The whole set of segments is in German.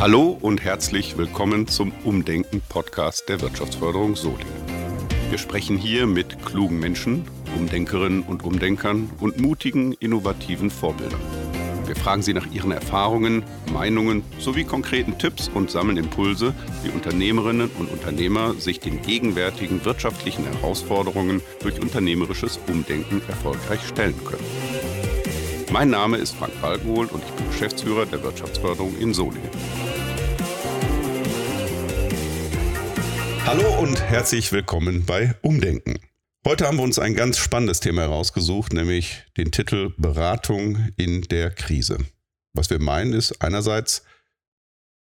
Hallo und herzlich willkommen zum Umdenken Podcast der Wirtschaftsförderung Solingen. Wir sprechen hier mit klugen Menschen, Umdenkerinnen und Umdenkern und mutigen, innovativen Vorbildern. Wir fragen sie nach ihren Erfahrungen, Meinungen sowie konkreten Tipps und sammeln Impulse, wie Unternehmerinnen und Unternehmer sich den gegenwärtigen wirtschaftlichen Herausforderungen durch unternehmerisches Umdenken erfolgreich stellen können. Mein Name ist Frank Balkenhol und ich bin Geschäftsführer der Wirtschaftsförderung in Solingen. Hallo und herzlich willkommen bei Umdenken. Heute haben wir uns ein ganz spannendes Thema herausgesucht, nämlich den Titel Beratung in der Krise. Was wir meinen ist, einerseits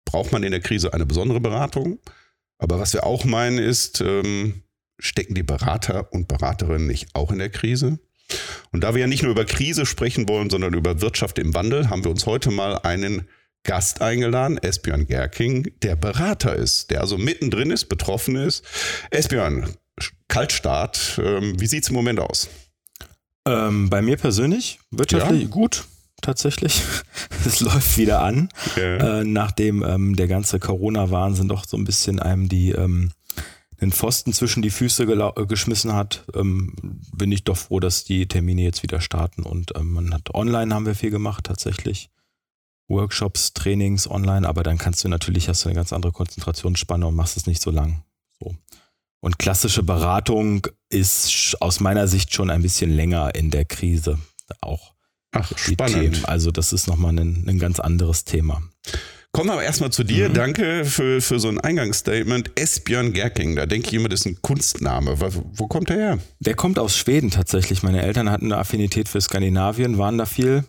braucht man in der Krise eine besondere Beratung, aber was wir auch meinen ist, ähm, stecken die Berater und Beraterinnen nicht auch in der Krise? Und da wir ja nicht nur über Krise sprechen wollen, sondern über Wirtschaft im Wandel, haben wir uns heute mal einen Gast eingeladen, Esbjörn Gerking, der Berater ist, der also mittendrin ist, betroffen ist. Esbjörn, Kaltstart, ähm, wie sieht es im Moment aus? Ähm, bei mir persönlich, wirtschaftlich ja. gut, tatsächlich. es läuft wieder an, ja. äh, nachdem ähm, der ganze Corona-Wahnsinn doch so ein bisschen einem die ähm, den Pfosten zwischen die Füße äh, geschmissen hat, ähm, bin ich doch froh, dass die Termine jetzt wieder starten. Und ähm, man hat online haben wir viel gemacht tatsächlich. Workshops, Trainings online, aber dann kannst du natürlich, hast du eine ganz andere Konzentrationsspanne und machst es nicht so lang. So. Und klassische Beratung ist aus meiner Sicht schon ein bisschen länger in der Krise auch. Ach, spannend. Themen. Also das ist nochmal ein, ein ganz anderes Thema. Kommen wir aber erstmal zu dir. Mhm. Danke für, für so ein Eingangsstatement. Esbjörn Gerking, da denke ich immer, das ist ein Kunstname. Wo, wo kommt der her? Der kommt aus Schweden tatsächlich. Meine Eltern hatten eine Affinität für Skandinavien, waren da viel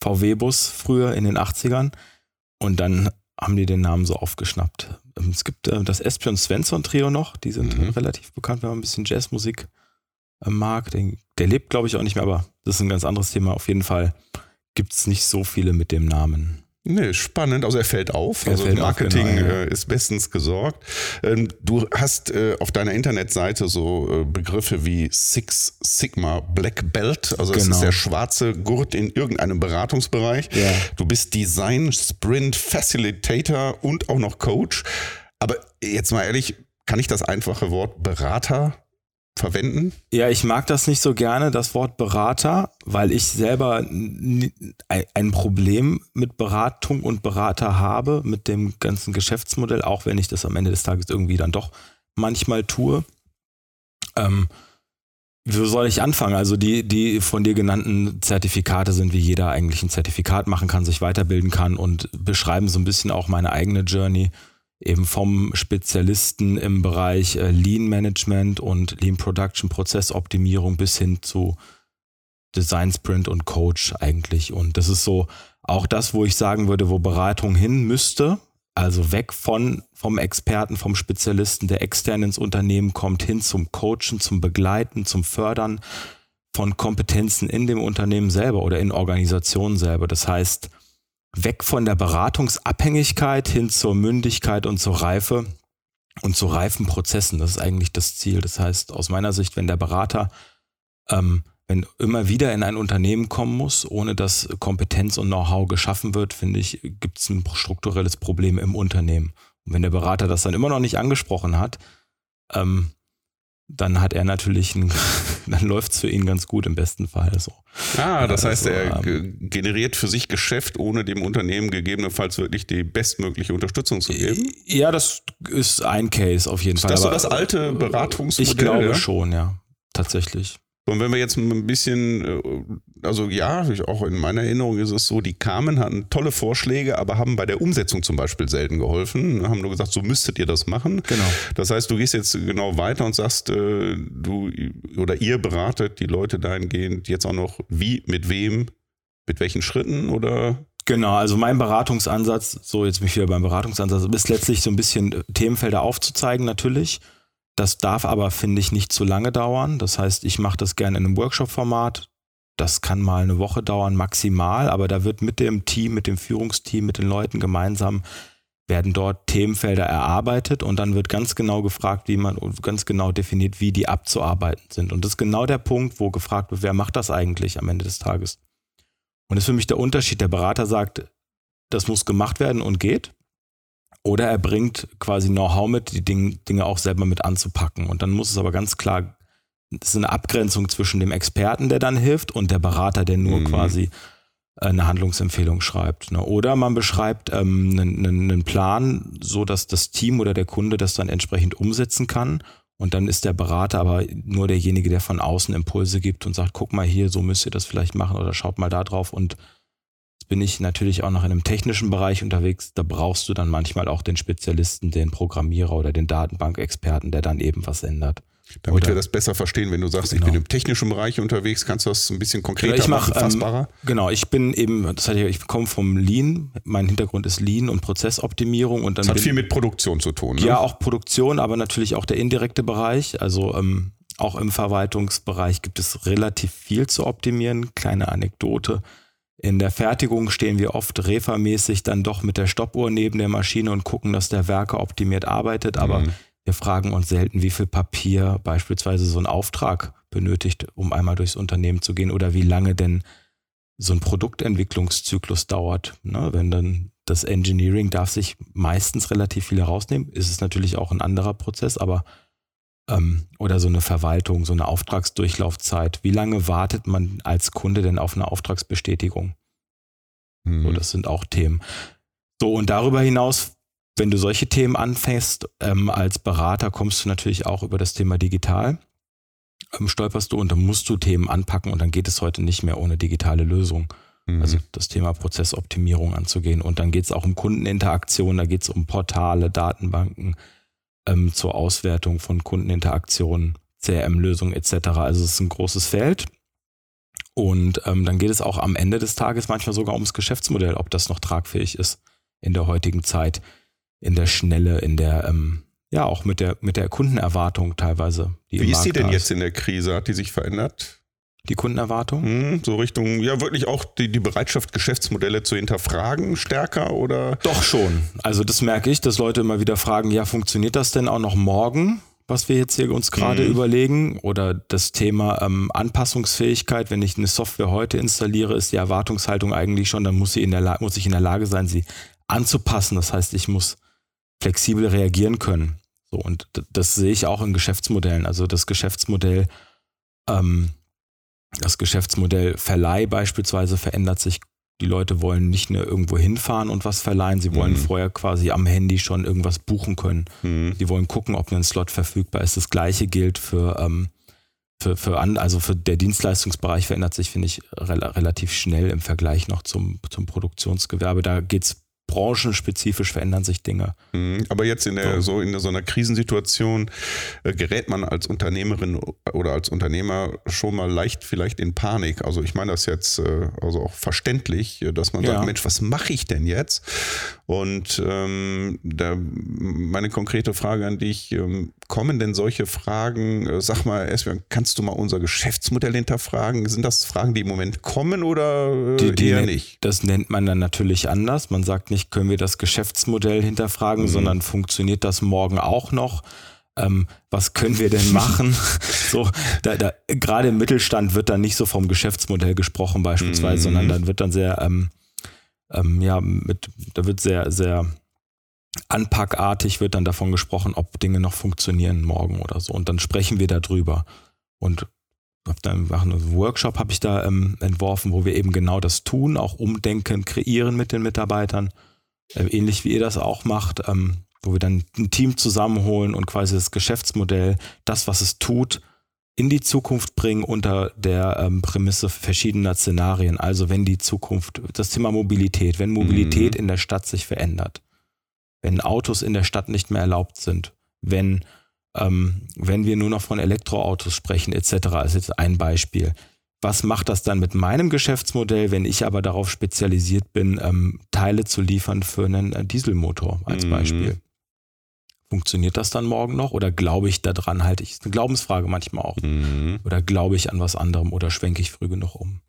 VW-Bus früher in den 80ern. Und dann haben die den Namen so aufgeschnappt. Ähm, es gibt äh, das Espion Svensson Trio noch, die sind mhm. relativ bekannt, wenn man ein bisschen Jazzmusik äh, mag. Der, der lebt, glaube ich, auch nicht mehr, aber das ist ein ganz anderes Thema. Auf jeden Fall gibt es nicht so viele mit dem Namen. Nee, spannend. Also er fällt auf. Er also fällt Marketing auf, genau, ja. Äh, ist bestens gesorgt. Ähm, du hast äh, auf deiner Internetseite so äh, Begriffe wie Six Sigma Black Belt. Also es genau. ist der schwarze Gurt in irgendeinem Beratungsbereich. Ja. Du bist Design Sprint Facilitator und auch noch Coach. Aber jetzt mal ehrlich, kann ich das einfache Wort Berater verwenden? Ja, ich mag das nicht so gerne, das Wort Berater, weil ich selber ein Problem mit Beratung und Berater habe, mit dem ganzen Geschäftsmodell, auch wenn ich das am Ende des Tages irgendwie dann doch manchmal tue. Ähm, wie soll ich anfangen? Also die, die von dir genannten Zertifikate sind, wie jeder eigentlich ein Zertifikat machen kann, sich weiterbilden kann und beschreiben so ein bisschen auch meine eigene Journey eben vom Spezialisten im Bereich äh, Lean Management und Lean Production Prozessoptimierung bis hin zu Design Sprint und Coach eigentlich. Und das ist so auch das, wo ich sagen würde, wo Beratung hin müsste. Also weg von, vom Experten, vom Spezialisten, der extern ins Unternehmen kommt, hin zum Coachen, zum Begleiten, zum Fördern von Kompetenzen in dem Unternehmen selber oder in Organisationen selber. Das heißt, weg von der Beratungsabhängigkeit hin zur Mündigkeit und zur Reife und zu reifen Prozessen. Das ist eigentlich das Ziel. Das heißt, aus meiner Sicht, wenn der Berater, ähm, wenn immer wieder in ein Unternehmen kommen muss, ohne dass Kompetenz und Know-how geschaffen wird, finde ich, gibt es ein strukturelles Problem im Unternehmen. Und wenn der Berater das dann immer noch nicht angesprochen hat, ähm, dann hat er natürlich, ein, dann läuft es für ihn ganz gut im besten Fall. So. Ah, das heißt, also, er ähm, generiert für sich Geschäft, ohne dem Unternehmen gegebenenfalls wirklich die bestmögliche Unterstützung zu geben? Ja, das ist ein Case auf jeden ist Fall. Das ist so das alte Beratungsmodell? Ich glaube ja? schon, ja, tatsächlich. Und wenn wir jetzt ein bisschen, äh, also ja, auch in meiner Erinnerung ist es so, die kamen, hatten tolle Vorschläge, aber haben bei der Umsetzung zum Beispiel selten geholfen, haben nur gesagt, so müsstet ihr das machen. Genau. Das heißt, du gehst jetzt genau weiter und sagst, äh, du oder ihr beratet die Leute dahingehend jetzt auch noch, wie, mit wem, mit welchen Schritten oder? Genau, also mein Beratungsansatz, so jetzt mich wieder beim Beratungsansatz, ist letztlich so ein bisschen Themenfelder aufzuzeigen natürlich das darf aber, finde ich, nicht zu lange dauern. Das heißt, ich mache das gerne in einem Workshop-Format. Das kann mal eine Woche dauern, maximal, aber da wird mit dem Team, mit dem Führungsteam, mit den Leuten gemeinsam werden dort Themenfelder erarbeitet und dann wird ganz genau gefragt, wie man ganz genau definiert, wie die abzuarbeiten sind. Und das ist genau der Punkt, wo gefragt wird, wer macht das eigentlich am Ende des Tages. Und das ist für mich der Unterschied. Der Berater sagt, das muss gemacht werden und geht. Oder er bringt quasi Know-how mit, die Dinge auch selber mit anzupacken. Und dann muss es aber ganz klar, es ist eine Abgrenzung zwischen dem Experten, der dann hilft, und der Berater, der nur mhm. quasi eine Handlungsempfehlung schreibt. Ne? Oder man beschreibt ähm, einen, einen Plan, so dass das Team oder der Kunde das dann entsprechend umsetzen kann. Und dann ist der Berater aber nur derjenige, der von außen Impulse gibt und sagt, guck mal hier, so müsst ihr das vielleicht machen oder schaut mal da drauf. Und jetzt bin ich natürlich auch noch in einem technischen Bereich unterwegs. Da brauchst du dann manchmal auch den Spezialisten, den Programmierer oder den Datenbankexperten, der dann eben was ändert. Damit Oder, wir das besser verstehen, wenn du sagst, genau. ich bin im technischen Bereich unterwegs, kannst du das ein bisschen konkreter genau, ich mach, machen, fassbarer? Ähm, genau, ich bin eben, das heißt, ich komme vom Lean, mein Hintergrund ist Lean und Prozessoptimierung. Und dann das hat bin, viel mit Produktion zu tun. Ne? Ja, auch Produktion, aber natürlich auch der indirekte Bereich. Also ähm, auch im Verwaltungsbereich gibt es relativ viel zu optimieren. Kleine Anekdote. In der Fertigung stehen wir oft refermäßig dann doch mit der Stoppuhr neben der Maschine und gucken, dass der Werker optimiert arbeitet. Aber mhm wir fragen uns selten, wie viel Papier beispielsweise so ein Auftrag benötigt, um einmal durchs Unternehmen zu gehen oder wie lange denn so ein Produktentwicklungszyklus dauert. Ne? Wenn dann das Engineering darf sich meistens relativ viel herausnehmen, ist es natürlich auch ein anderer Prozess, aber ähm, oder so eine Verwaltung, so eine Auftragsdurchlaufzeit. Wie lange wartet man als Kunde denn auf eine Auftragsbestätigung? Mhm. So, das sind auch Themen. So, und darüber hinaus wenn du solche Themen anfängst, ähm, als Berater kommst du natürlich auch über das Thema digital, ähm, stolperst du und dann musst du Themen anpacken und dann geht es heute nicht mehr ohne digitale Lösung. Mhm. Also das Thema Prozessoptimierung anzugehen. Und dann geht es auch um Kundeninteraktion, da geht es um Portale, Datenbanken ähm, zur Auswertung von Kundeninteraktionen, CRM-Lösungen etc. Also es ist ein großes Feld. Und ähm, dann geht es auch am Ende des Tages manchmal sogar ums Geschäftsmodell, ob das noch tragfähig ist in der heutigen Zeit in der Schnelle, in der, ähm, ja, auch mit der, mit der Kundenerwartung teilweise. Wie ist die denn jetzt in der Krise? Hat die sich verändert? Die Kundenerwartung? Hm, so Richtung, ja, wirklich auch die, die Bereitschaft, Geschäftsmodelle zu hinterfragen, stärker oder? Doch schon. Also das merke ich, dass Leute immer wieder fragen, ja, funktioniert das denn auch noch morgen? was wir jetzt hier uns gerade mhm. überlegen, oder das Thema ähm, Anpassungsfähigkeit. Wenn ich eine Software heute installiere, ist die Erwartungshaltung eigentlich schon, dann muss, sie in der muss ich in der Lage sein, sie anzupassen. Das heißt, ich muss flexibel reagieren können. So, und das sehe ich auch in Geschäftsmodellen. Also das Geschäftsmodell, ähm, das Geschäftsmodell Verleih beispielsweise verändert sich. Die Leute wollen nicht nur irgendwo hinfahren und was verleihen, sie wollen mhm. vorher quasi am Handy schon irgendwas buchen können. Mhm. Sie wollen gucken, ob ein Slot verfügbar ist. Das gleiche gilt für, ähm, für, für an, also für der Dienstleistungsbereich verändert sich, finde ich, re relativ schnell im Vergleich noch zum, zum Produktionsgewerbe. Da geht es branchenspezifisch verändern sich Dinge. Mhm. Aber jetzt in der, so in so einer Krisensituation äh, gerät man als Unternehmerin oder als Unternehmer schon mal leicht vielleicht in Panik. Also ich meine das jetzt äh, also auch verständlich, äh, dass man ja. sagt, Mensch, was mache ich denn jetzt? Und ähm, da meine konkrete Frage an dich, ähm, kommen denn solche Fragen, äh, sag mal, Esbjörn, kannst du mal unser Geschäftsmodell hinterfragen? Sind das Fragen, die im Moment kommen oder äh, die, die eher nicht? Das nennt man dann natürlich anders. Man sagt nicht, können wir das Geschäftsmodell hinterfragen, mhm. sondern funktioniert das morgen auch noch? Ähm, was können wir denn machen? so, da, da, gerade im Mittelstand wird dann nicht so vom Geschäftsmodell gesprochen beispielsweise, mhm. sondern dann wird dann sehr, ähm, ähm, ja, mit, da wird sehr, sehr anpackartig wird dann davon gesprochen, ob Dinge noch funktionieren morgen oder so. Und dann sprechen wir darüber. Und hab dann einen Workshop habe ich da ähm, entworfen, wo wir eben genau das tun, auch umdenken, kreieren mit den Mitarbeitern äh, ähnlich wie ihr das auch macht, ähm, wo wir dann ein Team zusammenholen und quasi das Geschäftsmodell, das, was es tut, in die Zukunft bringen unter der ähm, Prämisse verschiedener Szenarien. Also wenn die Zukunft, das Thema Mobilität, wenn Mobilität mhm. in der Stadt sich verändert, wenn Autos in der Stadt nicht mehr erlaubt sind, wenn, ähm, wenn wir nur noch von Elektroautos sprechen, etc., ist jetzt ein Beispiel was macht das dann mit meinem Geschäftsmodell, wenn ich aber darauf spezialisiert bin, ähm, Teile zu liefern für einen äh, Dieselmotor als mhm. Beispiel? Funktioniert das dann morgen noch oder glaube ich daran halt? Ich, ist eine Glaubensfrage manchmal auch. Mhm. Oder glaube ich an was anderem oder schwenke ich früh genug um?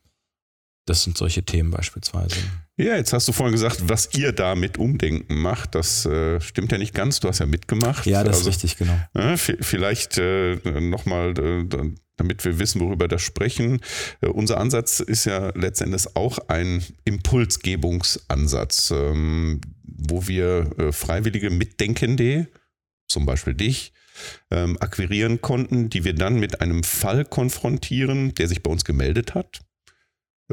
Das sind solche Themen beispielsweise. Ja, jetzt hast du vorhin gesagt, was ihr da mit Umdenken macht. Das äh, stimmt ja nicht ganz. Du hast ja mitgemacht. Ja, das also, ist richtig, genau. Äh, vielleicht äh, nochmal äh, damit wir wissen, worüber wir sprechen. Äh, unser Ansatz ist ja letztendlich auch ein Impulsgebungsansatz, ähm, wo wir äh, freiwillige Mitdenkende, zum Beispiel dich, ähm, akquirieren konnten, die wir dann mit einem Fall konfrontieren, der sich bei uns gemeldet hat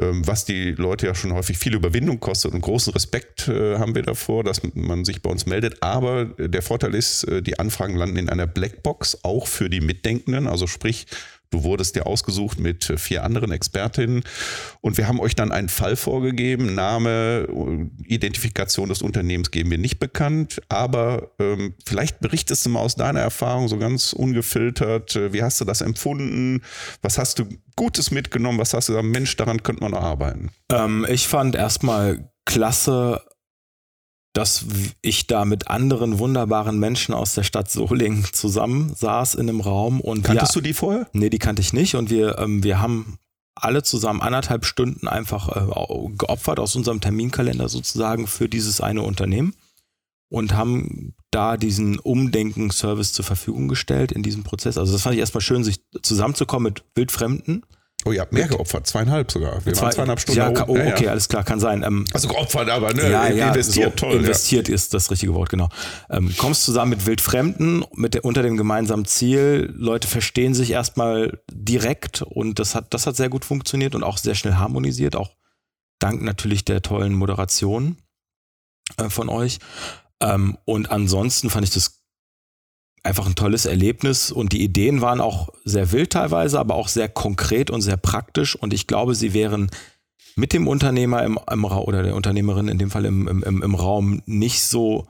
was die Leute ja schon häufig viel Überwindung kostet und großen Respekt äh, haben wir davor, dass man sich bei uns meldet. Aber der Vorteil ist, äh, die Anfragen landen in einer Blackbox, auch für die Mitdenkenden. Also sprich, Du wurdest ja ausgesucht mit äh, vier anderen Expertinnen und wir haben euch dann einen Fall vorgegeben. Name, Identifikation des Unternehmens geben wir nicht bekannt, aber ähm, vielleicht berichtest du mal aus deiner Erfahrung so ganz ungefiltert. Äh, wie hast du das empfunden? Was hast du Gutes mitgenommen? Was hast du gesagt, Mensch, daran könnte man noch arbeiten? Ähm, ich fand erstmal klasse, dass ich da mit anderen wunderbaren Menschen aus der Stadt Solingen zusammen saß in einem Raum und kanntest wir, du die vorher? Nee, die kannte ich nicht und wir ähm, wir haben alle zusammen anderthalb Stunden einfach äh, geopfert aus unserem Terminkalender sozusagen für dieses eine Unternehmen und haben da diesen Umdenken-Service zur Verfügung gestellt in diesem Prozess. Also das fand ich erstmal schön, sich zusammenzukommen mit Wildfremden Oh, ihr habt mehr geopfert, zweieinhalb sogar. Wir Zwei, waren zweieinhalb Stunden. Ja, oh, okay, ja. alles klar, kann sein. Ähm, also geopfert, aber ne, ja, ja, investiert, so, toll. Investiert ja. ist das richtige Wort, genau. Ähm, kommst zusammen mit Wildfremden mit der, unter dem gemeinsamen Ziel. Leute verstehen sich erstmal direkt und das hat, das hat sehr gut funktioniert und auch sehr schnell harmonisiert, auch dank natürlich der tollen Moderation äh, von euch. Ähm, und ansonsten fand ich das einfach ein tolles Erlebnis und die Ideen waren auch sehr wild teilweise, aber auch sehr konkret und sehr praktisch. Und ich glaube, sie wären mit dem Unternehmer im, im oder der Unternehmerin in dem Fall im, im, im Raum nicht so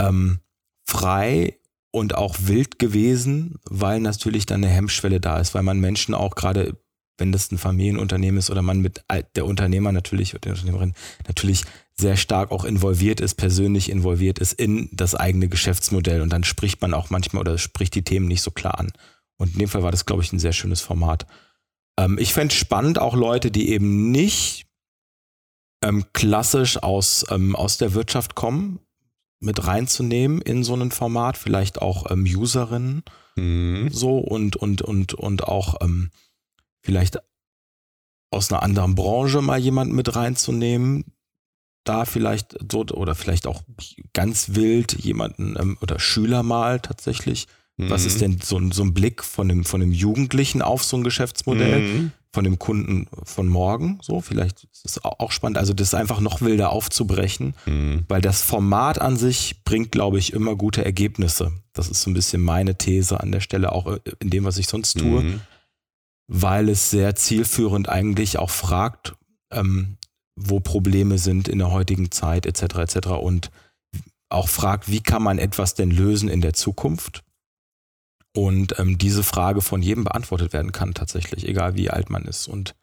ähm, frei und auch wild gewesen, weil natürlich dann eine Hemmschwelle da ist, weil man Menschen auch gerade wenn das ein Familienunternehmen ist oder man mit der Unternehmer natürlich oder der Unternehmerin natürlich sehr stark auch involviert ist, persönlich involviert ist in das eigene Geschäftsmodell und dann spricht man auch manchmal oder spricht die Themen nicht so klar an. Und in dem Fall war das, glaube ich, ein sehr schönes Format. Ähm, ich fände spannend auch Leute, die eben nicht ähm, klassisch aus, ähm, aus der Wirtschaft kommen, mit reinzunehmen in so ein Format, vielleicht auch ähm, Userinnen mhm. so und, und, und, und auch ähm, vielleicht aus einer anderen Branche mal jemanden mit reinzunehmen, da vielleicht so oder vielleicht auch ganz wild jemanden ähm, oder Schüler mal tatsächlich. Mhm. Was ist mhm. denn so, so ein Blick von dem, von dem Jugendlichen auf so ein Geschäftsmodell, mhm. von dem Kunden von morgen? So, vielleicht ist es auch spannend. Also, das einfach noch wilder aufzubrechen, mhm. weil das Format an sich bringt, glaube ich, immer gute Ergebnisse. Das ist so ein bisschen meine These an der Stelle, auch äh, in dem, was ich sonst tue, mhm. Weil es sehr zielführend eigentlich auch fragt, ähm, wo Probleme sind in der heutigen Zeit etc. etc. und auch fragt, wie kann man etwas denn lösen in der Zukunft? Und ähm, diese Frage von jedem beantwortet werden kann tatsächlich, egal wie alt man ist und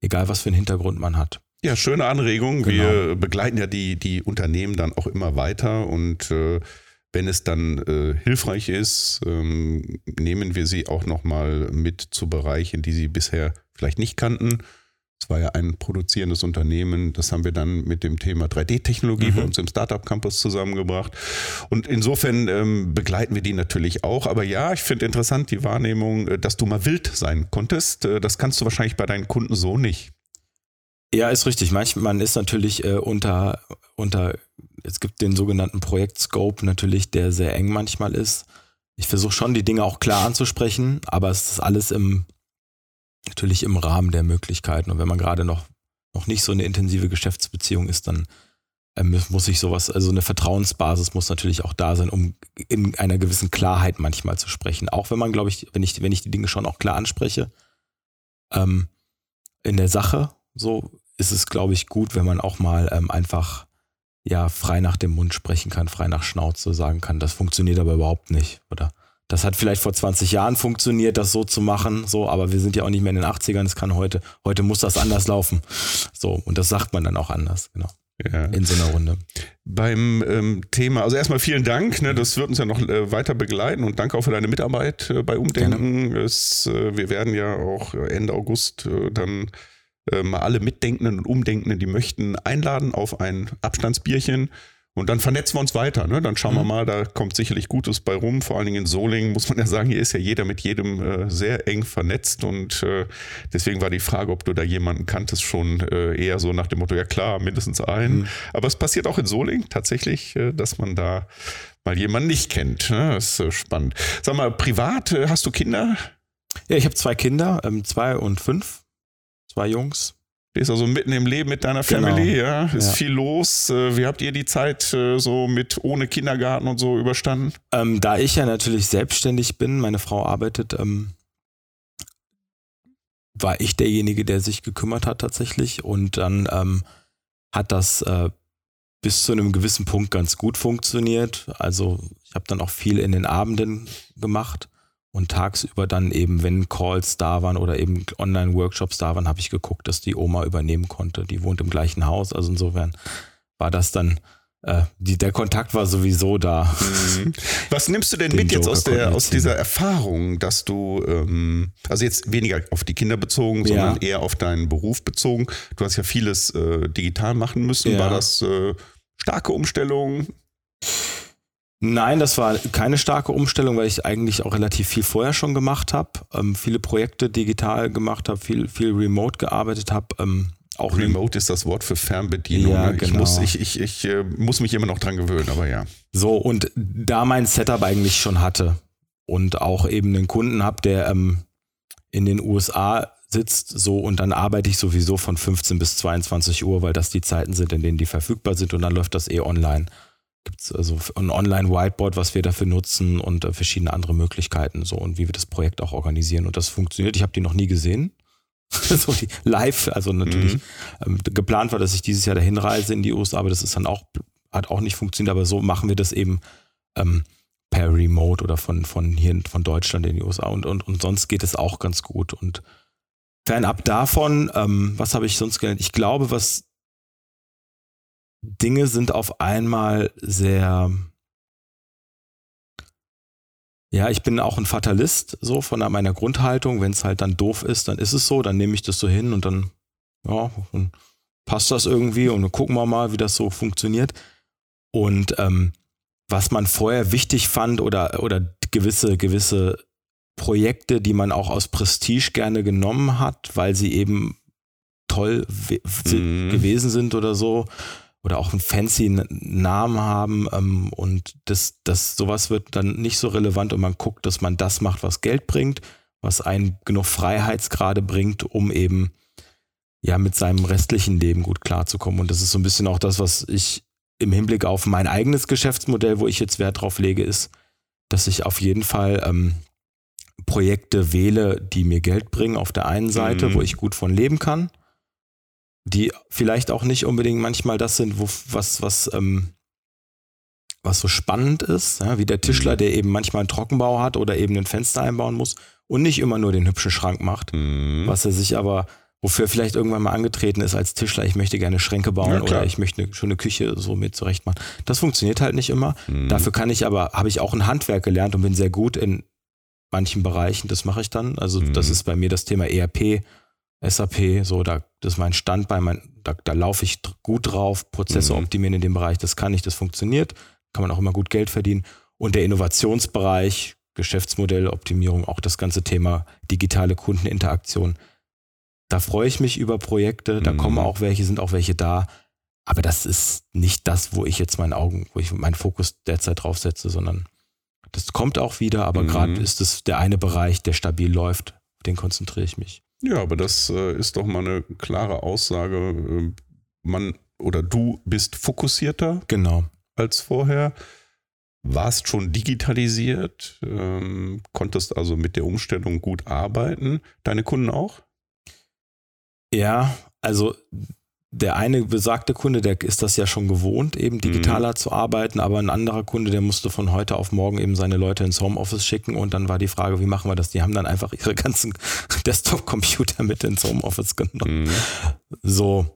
egal was für einen Hintergrund man hat. Ja, schöne Anregung. Genau. Wir begleiten ja die, die Unternehmen dann auch immer weiter und äh, wenn es dann äh, hilfreich ist, ähm, nehmen wir sie auch nochmal mit zu Bereichen, die sie bisher vielleicht nicht kannten es war ja ein produzierendes Unternehmen. Das haben wir dann mit dem Thema 3D-Technologie mhm. bei uns im Startup Campus zusammengebracht. Und insofern ähm, begleiten wir die natürlich auch. Aber ja, ich finde interessant die Wahrnehmung, äh, dass du mal wild sein konntest. Äh, das kannst du wahrscheinlich bei deinen Kunden so nicht. Ja, ist richtig. Manchmal man ist natürlich äh, unter, unter, es gibt den sogenannten Projektscope natürlich, der sehr eng manchmal ist. Ich versuche schon, die Dinge auch klar anzusprechen, aber es ist alles im natürlich im Rahmen der Möglichkeiten. Und wenn man gerade noch, noch nicht so eine intensive Geschäftsbeziehung ist, dann ähm, muss ich sowas, also eine Vertrauensbasis muss natürlich auch da sein, um in einer gewissen Klarheit manchmal zu sprechen. Auch wenn man, glaube ich, wenn ich, wenn ich die Dinge schon auch klar anspreche, ähm, in der Sache, so ist es, glaube ich, gut, wenn man auch mal ähm, einfach ja frei nach dem Mund sprechen kann, frei nach Schnauze sagen kann. Das funktioniert aber überhaupt nicht, oder? Das hat vielleicht vor 20 Jahren funktioniert, das so zu machen, so, aber wir sind ja auch nicht mehr in den 80ern, es kann heute, heute muss das anders laufen. So, und das sagt man dann auch anders, genau. Ja. In so einer Runde. Beim ähm, Thema, also erstmal vielen Dank, ne, das wird uns ja noch äh, weiter begleiten und danke auch für deine Mitarbeit äh, bei Umdenken. Es, äh, wir werden ja auch Ende August äh, dann mal alle Mitdenkenden und Umdenkenden, die möchten, einladen auf ein Abstandsbierchen Und dann vernetzen wir uns weiter. Ne? Dann schauen mhm. wir mal, da kommt sicherlich Gutes bei rum. Vor allen Dingen in Solingen muss man ja sagen, hier ist ja jeder mit jedem äh, sehr eng vernetzt. Und äh, deswegen war die Frage, ob du da jemanden kanntest, schon äh, eher so nach dem Motto, ja klar, mindestens einen. Mhm. Aber es passiert auch in Solingen tatsächlich, äh, dass man da mal jemanden nicht kennt. Ne? Das ist äh, spannend. Sag mal, privat, äh, hast du Kinder? Ja, ich habe zwei Kinder, ähm, zwei und fünf. Zwei Jungs. Ist also mitten im Leben mit deiner genau. Family, ja. Ist ja. viel los. Äh, wie habt ihr die Zeit äh, so mit ohne Kindergarten und so überstanden? Ähm, da ich ja natürlich selbstständig bin, meine Frau arbeitet, ähm, war ich derjenige, der sich gekümmert hat tatsächlich. Und dann ähm, hat das äh, bis zu einem gewissen Punkt ganz gut funktioniert. Also ich habe dann auch viel in den Abenden gemacht und tagsüber dann eben, wenn Calls da waren oder eben Online-Workshops da waren, habe ich geguckt, dass die Oma übernehmen konnte. Die wohnt im gleichen Haus. Also insofern war das dann, äh, die, der Kontakt war sowieso da. Mhm. Was nimmst du denn mit jetzt aus, der, aus dieser Erfahrung, dass du, ähm, also jetzt weniger auf die Kinder bezogen, sondern ja. eher auf deinen Beruf bezogen. Du hast ja vieles äh, digital machen müssen. Ja. War das äh, starke Umstellung? Nein, das war keine starke Umstellung, weil ich eigentlich auch relativ viel vorher schon gemacht habe, ähm, viele Projekte digital gemacht habe, viel, viel remote gearbeitet habe. Ähm, auch Remote ist das Wort für Fernbedienung. Ja, ne? ich, genau. muss, ich, ich, ich äh, muss mich immer noch dran gewöhnen, aber ja. So, und da mein Setup eigentlich schon hatte und auch eben einen Kunden habe, der ähm, in den USA sitzt, so und dann arbeite ich sowieso von 15 bis 22 Uhr, weil das die Zeiten sind, in denen die verfügbar sind und dann läuft das eh online gibt es also ein Online-Whiteboard, was wir dafür nutzen und äh, verschiedene andere Möglichkeiten so und wie wir das Projekt auch organisieren. Und das funktioniert. Ich habe die noch nie gesehen. so die live, also natürlich mhm. ähm, geplant war, dass ich dieses Jahr dahin reise in die USA, aber das ist dann auch, hat auch nicht funktioniert, aber so machen wir das eben ähm, per Remote oder von, von hier von Deutschland in die USA und, und, und sonst geht es auch ganz gut. Und fernab davon, ähm, was habe ich sonst gelernt? Ich glaube, was Dinge sind auf einmal sehr, ja, ich bin auch ein Fatalist, so von meiner Grundhaltung. Wenn es halt dann doof ist, dann ist es so, dann nehme ich das so hin und dann, ja, dann passt das irgendwie und dann gucken wir mal, wie das so funktioniert. Und ähm, was man vorher wichtig fand oder, oder gewisse, gewisse Projekte, die man auch aus Prestige gerne genommen hat, weil sie eben toll mhm. gewesen sind oder so, oder auch einen fancy Namen haben ähm, und das, das sowas wird dann nicht so relevant und man guckt, dass man das macht, was Geld bringt, was einen genug Freiheitsgrade bringt, um eben ja mit seinem restlichen Leben gut klarzukommen. Und das ist so ein bisschen auch das, was ich im Hinblick auf mein eigenes Geschäftsmodell, wo ich jetzt Wert drauf lege, ist, dass ich auf jeden Fall ähm, Projekte wähle, die mir Geld bringen auf der einen Seite, mhm. wo ich gut von leben kann die vielleicht auch nicht unbedingt manchmal das sind, wo, was, was, ähm, was so spannend ist, ja, wie der Tischler, mhm. der eben manchmal einen Trockenbau hat oder eben ein Fenster einbauen muss und nicht immer nur den hübschen Schrank macht, mhm. was er sich aber, wofür er vielleicht irgendwann mal angetreten ist als Tischler, ich möchte gerne Schränke bauen oder ich möchte eine schöne Küche so mit zurecht machen. Das funktioniert halt nicht immer. Mhm. Dafür kann ich aber, habe ich auch ein Handwerk gelernt und bin sehr gut in manchen Bereichen, das mache ich dann. Also das mhm. ist bei mir das Thema ERP SAP, so, da, das ist mein Standbein, mein, da, da laufe ich gut drauf, Prozesse mhm. optimieren in dem Bereich, das kann ich, das funktioniert, kann man auch immer gut Geld verdienen. Und der Innovationsbereich, Geschäftsmodelloptimierung, auch das ganze Thema digitale Kundeninteraktion, da freue ich mich über Projekte, da mhm. kommen auch welche, sind auch welche da. Aber das ist nicht das, wo ich jetzt meinen Augen, wo ich meinen Fokus derzeit drauf setze, sondern das kommt auch wieder, aber mhm. gerade ist es der eine Bereich, der stabil läuft, auf den konzentriere ich mich. Ja, aber das äh, ist doch mal eine klare Aussage. Äh, man oder du bist fokussierter genau. als vorher. Warst schon digitalisiert, ähm, konntest also mit der Umstellung gut arbeiten. Deine Kunden auch? Ja, also der eine besagte Kunde, der ist das ja schon gewohnt, eben digitaler mhm. zu arbeiten, aber ein anderer Kunde, der musste von heute auf morgen eben seine Leute ins Homeoffice schicken und dann war die Frage, wie machen wir das? Die haben dann einfach ihre ganzen Desktop-Computer mit ins Homeoffice genommen. Mhm. So,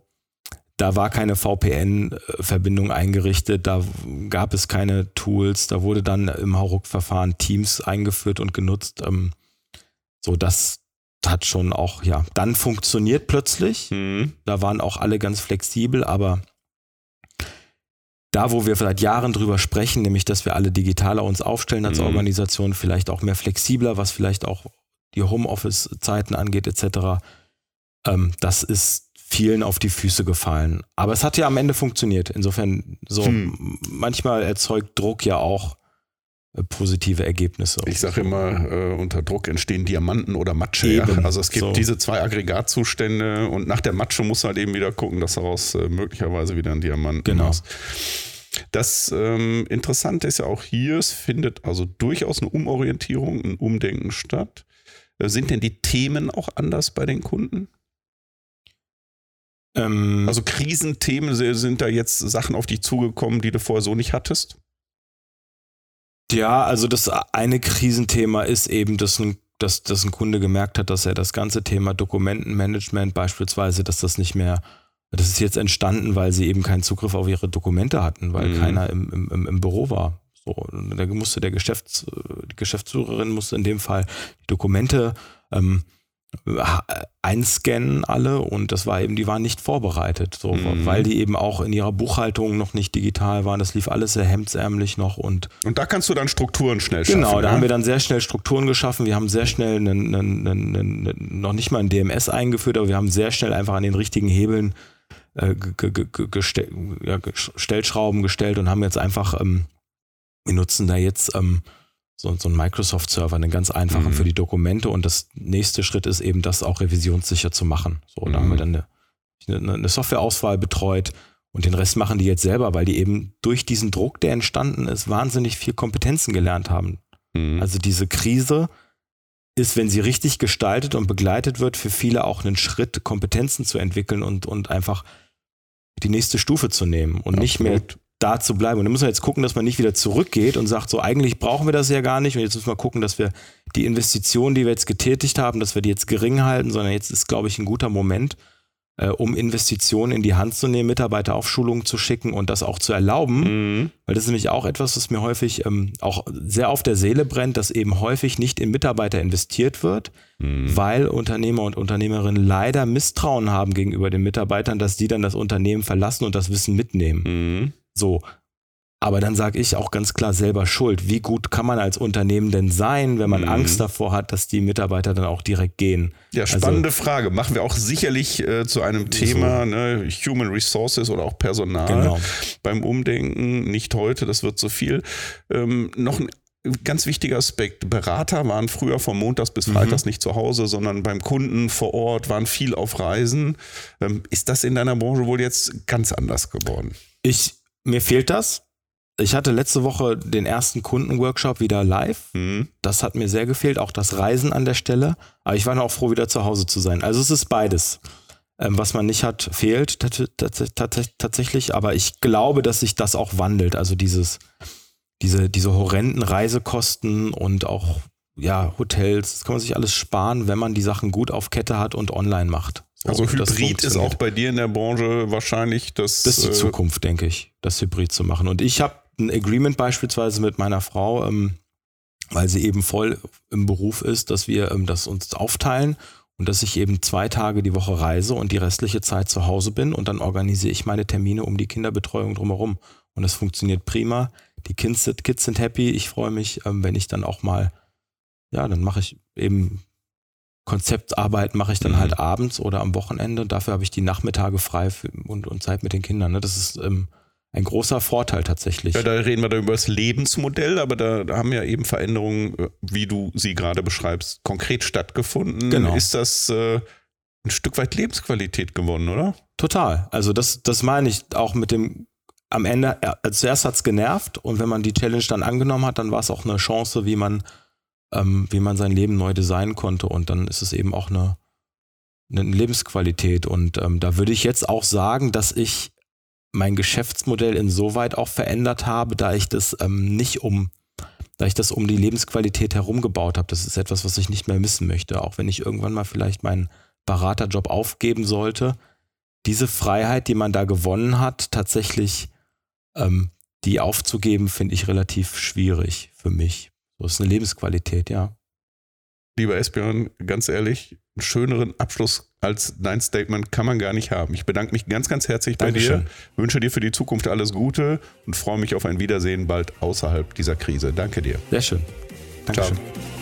da war keine VPN-Verbindung eingerichtet, da gab es keine Tools, da wurde dann im Hauruck-Verfahren Teams eingeführt und genutzt. Ähm, so, das, hat schon auch, ja, dann funktioniert plötzlich. Mhm. Da waren auch alle ganz flexibel, aber da, wo wir seit Jahren drüber sprechen, nämlich, dass wir alle digitaler uns aufstellen als Mhm. Organisation, vielleicht auch mehr flexibler, was vielleicht auch die Homeoffice-Zeiten angeht, etc., ähm, das ist vielen auf die Füße gefallen. Aber es hat ja am Ende funktioniert. Insofern, so Hm. manchmal erzeugt Druck ja auch positive Ergebnisse. Ich sage immer, äh, unter Druck entstehen Diamanten oder Matsche. Ja? Also es gibt So. diese zwei Aggregatzustände und nach der Matsche muss halt eben wieder gucken, dass daraus äh, möglicherweise wieder ein Diamanten Genau. machst. Das ähm, Interessante ist ja auch hier, es findet also durchaus eine Umorientierung, ein Umdenken statt. Äh, sind denn die Themen auch anders bei den Kunden? Ähm, Also Krisenthemen se- sind da jetzt Sachen auf dich zugekommen, die du vorher so nicht hattest? Ja, also das eine Krisenthema ist eben, dass ein, dass, dass ein Kunde gemerkt hat, dass er das ganze Thema Dokumentenmanagement beispielsweise, dass das nicht mehr, das ist jetzt entstanden, weil sie eben keinen Zugriff auf ihre Dokumente hatten, weil Mhm. keiner im, im, im- Büro war. So, da musste der Geschäfts, die Geschäftsführerin musste in dem Fall die Dokumente ähm, einscannen alle und das war eben, die waren nicht vorbereitet, so, Mhm. weil die eben auch in ihrer Buchhaltung noch nicht digital waren. Das lief alles sehr hemdsärmlich noch und Und da kannst du dann Strukturen schnell schaffen. Genau, da ja? haben wir dann sehr schnell Strukturen geschaffen. Wir haben sehr schnell einen, einen, einen, einen, noch nicht mal ein DMS eingeführt, aber wir haben sehr schnell einfach an den richtigen Hebeln äh, ge- ge- ge- gestell, ja, Stellschrauben gestellt und haben jetzt einfach, ähm, wir nutzen da jetzt ähm, so, so einen Microsoft-Server, einen ganz einfachen Mhm. für die Dokumente und das nächste Schritt ist eben, das auch revisionssicher zu machen. So, da Mhm. haben wir dann eine, eine, Softwareauswahl betreut und den Rest machen die jetzt selber, weil die eben durch diesen Druck, der entstanden ist, wahnsinnig viel Kompetenzen gelernt haben. Mhm. Also diese Krise ist, wenn sie richtig gestaltet und begleitet wird, für viele auch einen Schritt, Kompetenzen zu entwickeln und, und einfach die nächste Stufe zu nehmen und nicht mehr Absolut. Da zu bleiben. Und dann muss man jetzt gucken, dass man nicht wieder zurückgeht und sagt, so eigentlich brauchen wir das ja gar nicht. Und jetzt müssen wir gucken, dass wir die Investitionen, die wir jetzt getätigt haben, dass wir die jetzt gering halten, sondern jetzt ist, glaube ich, ein guter Moment, äh, um Investitionen in die Hand zu nehmen, Mitarbeiter auf Schulungen zu schicken und das auch zu erlauben. Mhm. Weil das ist nämlich auch etwas, was mir häufig ähm, auch sehr auf der Seele brennt, dass eben häufig nicht in Mitarbeiter investiert wird, Mhm. weil Unternehmer und Unternehmerinnen leider Misstrauen haben gegenüber den Mitarbeitern, dass die dann das Unternehmen verlassen und das Wissen mitnehmen. Mhm. So. Aber dann sage ich auch ganz klar selber schuld. Wie gut kann man als Unternehmen denn sein, wenn man Mhm. Angst davor hat, dass die Mitarbeiter dann auch direkt gehen? Ja, spannende Frage. Machen wir auch sicherlich äh, zu einem Thema ne, Human Resources oder auch Personal Genau. beim Umdenken. Nicht heute, das wird zu viel. Ähm, noch ein ganz wichtiger Aspekt. Berater waren früher von Montags bis Mhm. Freitags nicht zu Hause, sondern beim Kunden vor Ort, waren viel auf Reisen. Ähm, ist das in deiner Branche wohl jetzt ganz anders geworden? Ich, mir fehlt das. Ich hatte letzte Woche den ersten Kundenworkshop wieder live. Mhm. Das hat mir sehr gefehlt, auch das Reisen an der Stelle. Aber ich war auch froh, wieder zu Hause zu sein. Also es ist beides. Ähm, was man nicht hat, fehlt tats- tats- tats- tatsächlich. Aber ich glaube, dass sich das auch wandelt. Also dieses, diese, diese horrenden Reisekosten und auch ja, Hotels, das kann man sich alles sparen, wenn man die Sachen gut auf Kette hat und online macht. So, Also Hybrid ist auch bei dir in der Branche wahrscheinlich das. Das ist die äh, Zukunft, denke ich, das Hybrid zu machen. Und ich habe ein Agreement beispielsweise mit meiner Frau, ähm, weil sie eben voll im Beruf ist, dass wir ähm, das uns aufteilen und dass ich eben zwei Tage die Woche reise und die restliche Zeit zu Hause bin und dann organisiere ich meine Termine um die Kinderbetreuung drumherum. Und das funktioniert prima. Die Kids sind, Kids sind happy. Ich freue mich, ähm, wenn ich dann auch mal, ja, dann mache ich eben Konzeptarbeit mache ich dann Mhm. halt abends oder am Wochenende. Dafür habe ich die Nachmittage frei für, und, und Zeit mit den Kindern. Ne? Das ist ähm, ein großer Vorteil tatsächlich. Ja, da reden wir dann über das Lebensmodell, aber da, da haben ja eben Veränderungen, äh, wie du sie gerade beschreibst, konkret stattgefunden. Genau. Ist das äh, ein Stück weit Lebensqualität gewonnen, oder? Total. Also das, das meine ich auch mit dem, am Ende, ja, also zuerst hat es genervt und wenn man die Challenge dann angenommen hat, dann war es auch eine Chance, wie man, ähm, wie man sein Leben neu designen konnte und dann ist es eben auch eine, eine Lebensqualität und ähm, da würde ich jetzt auch sagen, dass ich mein Geschäftsmodell insoweit auch verändert habe, da ich das ähm, nicht um da ich das um die Lebensqualität herum gebaut habe. Das ist etwas, was ich nicht mehr missen möchte, auch wenn ich irgendwann mal vielleicht meinen Beraterjob aufgeben sollte. Diese Freiheit, die man da gewonnen hat, tatsächlich ähm, die aufzugeben, finde ich relativ schwierig für mich. So ist eine Lebensqualität, ja. Lieber Esbjörn, ganz ehrlich, einen schöneren Abschluss als dein Statement kann man gar nicht haben. Ich bedanke mich ganz, ganz herzlich bei Dankeschön. dir, wünsche dir für die Zukunft alles Gute und freue mich auf ein Wiedersehen bald außerhalb dieser Krise. Danke dir. Sehr schön. Dankeschön. Ciao.